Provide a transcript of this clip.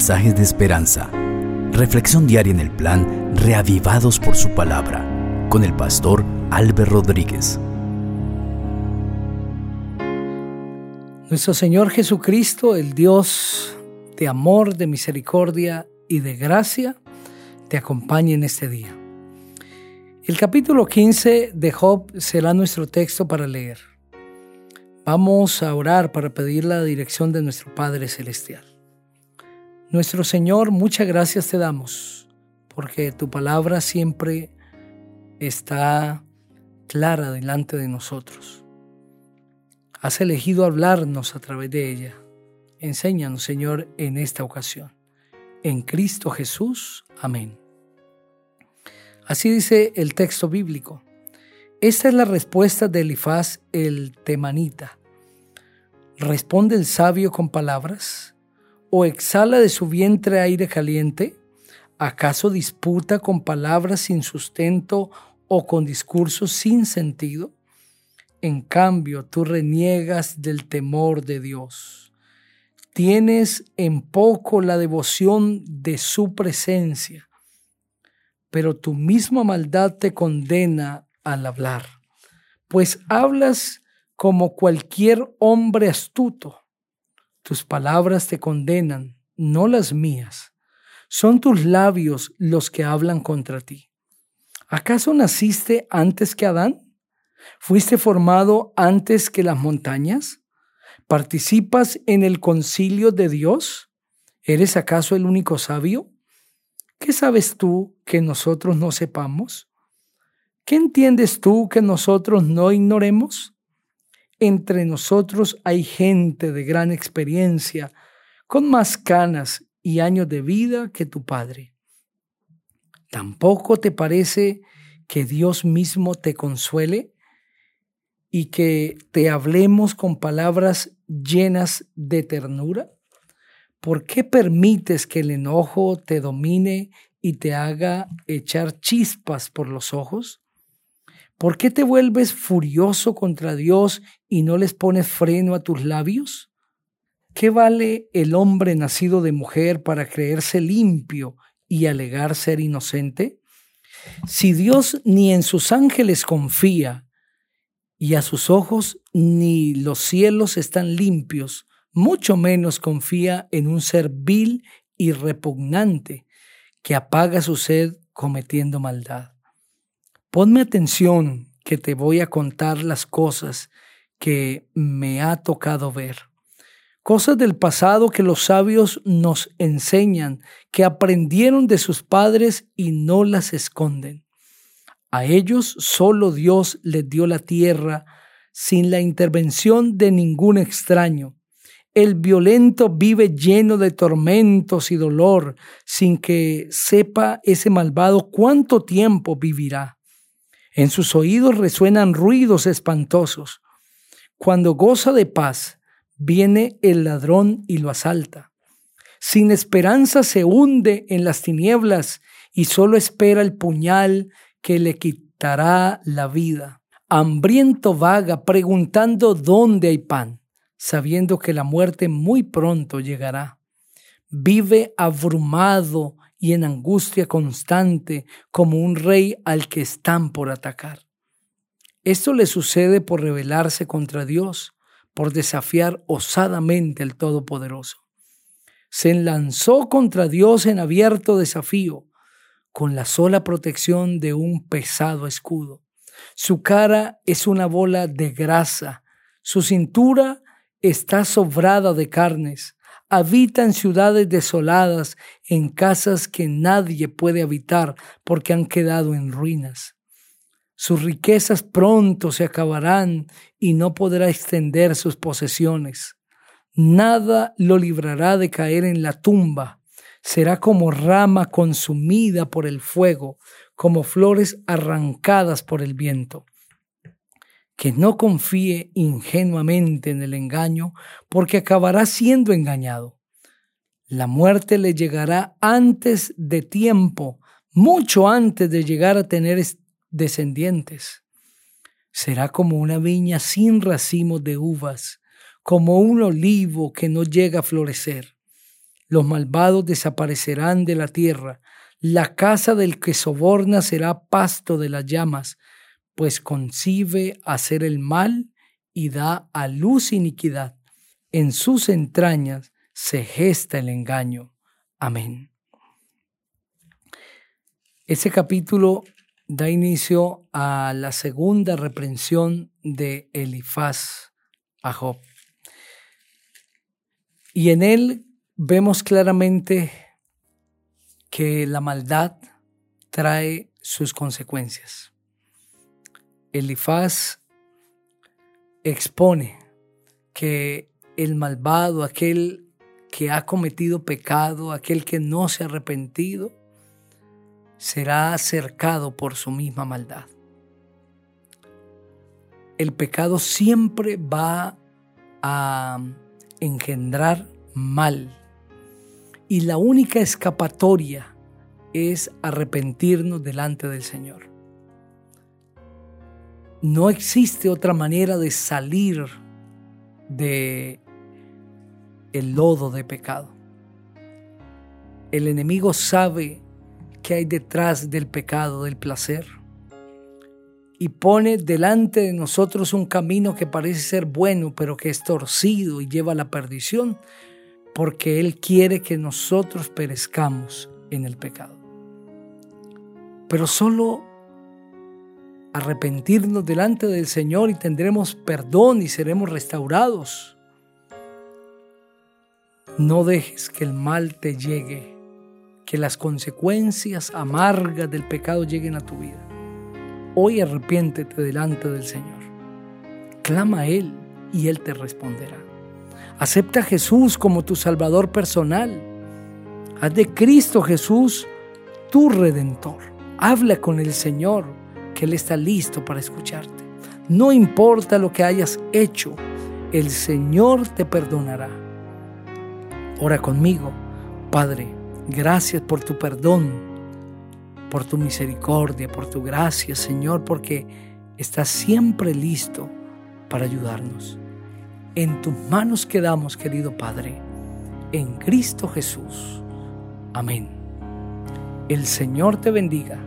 mensajes de esperanza. Reflexión diaria en el plan Reavivados por su palabra con el pastor Álvaro Rodríguez. Nuestro Señor Jesucristo, el Dios de amor, de misericordia y de gracia, te acompañe en este día. El capítulo 15 de Job será nuestro texto para leer. Vamos a orar para pedir la dirección de nuestro Padre Celestial. Nuestro Señor, muchas gracias te damos, porque tu palabra siempre está clara delante de nosotros. Has elegido hablarnos a través de ella. Enséñanos, Señor, en esta ocasión. En Cristo Jesús. Amén. Así dice el texto bíblico. Esta es la respuesta de Elifaz el temanita. ¿Responde el sabio con palabras? ¿O exhala de su vientre aire caliente? ¿Acaso disputa con palabras sin sustento o con discursos sin sentido? En cambio, tú reniegas del temor de Dios. Tienes en poco la devoción de su presencia, pero tu misma maldad te condena al hablar, pues hablas como cualquier hombre astuto tus palabras te condenan, no las mías. Son tus labios los que hablan contra ti. ¿Acaso naciste antes que Adán? ¿Fuiste formado antes que las montañas? ¿Participas en el concilio de Dios? ¿Eres acaso el único sabio? ¿Qué sabes tú que nosotros no sepamos? ¿Qué entiendes tú que nosotros no ignoremos? Entre nosotros hay gente de gran experiencia, con más canas y años de vida que tu Padre. ¿Tampoco te parece que Dios mismo te consuele y que te hablemos con palabras llenas de ternura? ¿Por qué permites que el enojo te domine y te haga echar chispas por los ojos? ¿Por qué te vuelves furioso contra Dios y no les pones freno a tus labios? ¿Qué vale el hombre nacido de mujer para creerse limpio y alegar ser inocente? Si Dios ni en sus ángeles confía y a sus ojos ni los cielos están limpios, mucho menos confía en un ser vil y repugnante que apaga su sed cometiendo maldad. Ponme atención que te voy a contar las cosas que me ha tocado ver. Cosas del pasado que los sabios nos enseñan, que aprendieron de sus padres y no las esconden. A ellos solo Dios les dio la tierra sin la intervención de ningún extraño. El violento vive lleno de tormentos y dolor sin que sepa ese malvado cuánto tiempo vivirá. En sus oídos resuenan ruidos espantosos. Cuando goza de paz, viene el ladrón y lo asalta. Sin esperanza se hunde en las tinieblas y solo espera el puñal que le quitará la vida. Hambriento vaga preguntando dónde hay pan, sabiendo que la muerte muy pronto llegará. Vive abrumado y en angustia constante como un rey al que están por atacar. Esto le sucede por rebelarse contra Dios, por desafiar osadamente al Todopoderoso. Se lanzó contra Dios en abierto desafío, con la sola protección de un pesado escudo. Su cara es una bola de grasa, su cintura está sobrada de carnes, habita en ciudades desoladas, en casas que nadie puede habitar porque han quedado en ruinas. Sus riquezas pronto se acabarán y no podrá extender sus posesiones. Nada lo librará de caer en la tumba. Será como rama consumida por el fuego, como flores arrancadas por el viento que no confíe ingenuamente en el engaño, porque acabará siendo engañado. La muerte le llegará antes de tiempo, mucho antes de llegar a tener descendientes. Será como una viña sin racimos de uvas, como un olivo que no llega a florecer. Los malvados desaparecerán de la tierra. La casa del que soborna será pasto de las llamas, pues concibe hacer el mal y da a luz iniquidad. En sus entrañas se gesta el engaño. Amén. Ese capítulo da inicio a la segunda reprensión de Elifaz a Job. Y en él vemos claramente que la maldad trae sus consecuencias. Elifaz expone que el malvado, aquel que ha cometido pecado, aquel que no se ha arrepentido, será cercado por su misma maldad. El pecado siempre va a engendrar mal y la única escapatoria es arrepentirnos delante del Señor. No existe otra manera de salir de el lodo de pecado. El enemigo sabe que hay detrás del pecado, del placer. Y pone delante de nosotros un camino que parece ser bueno, pero que es torcido y lleva a la perdición, porque Él quiere que nosotros perezcamos en el pecado. Pero solo arrepentirnos delante del Señor y tendremos perdón y seremos restaurados. No dejes que el mal te llegue que las consecuencias amargas del pecado lleguen a tu vida. Hoy arrepiéntete delante del Señor. Clama a Él y Él te responderá. Acepta a Jesús como tu Salvador personal. Haz de Cristo Jesús tu Redentor. Habla con el Señor, que Él está listo para escucharte. No importa lo que hayas hecho, el Señor te perdonará. Ora conmigo, Padre Gracias por tu perdón, por tu misericordia, por tu gracia, Señor, porque estás siempre listo para ayudarnos. En tus manos quedamos, querido Padre, en Cristo Jesús. Amén. El Señor te bendiga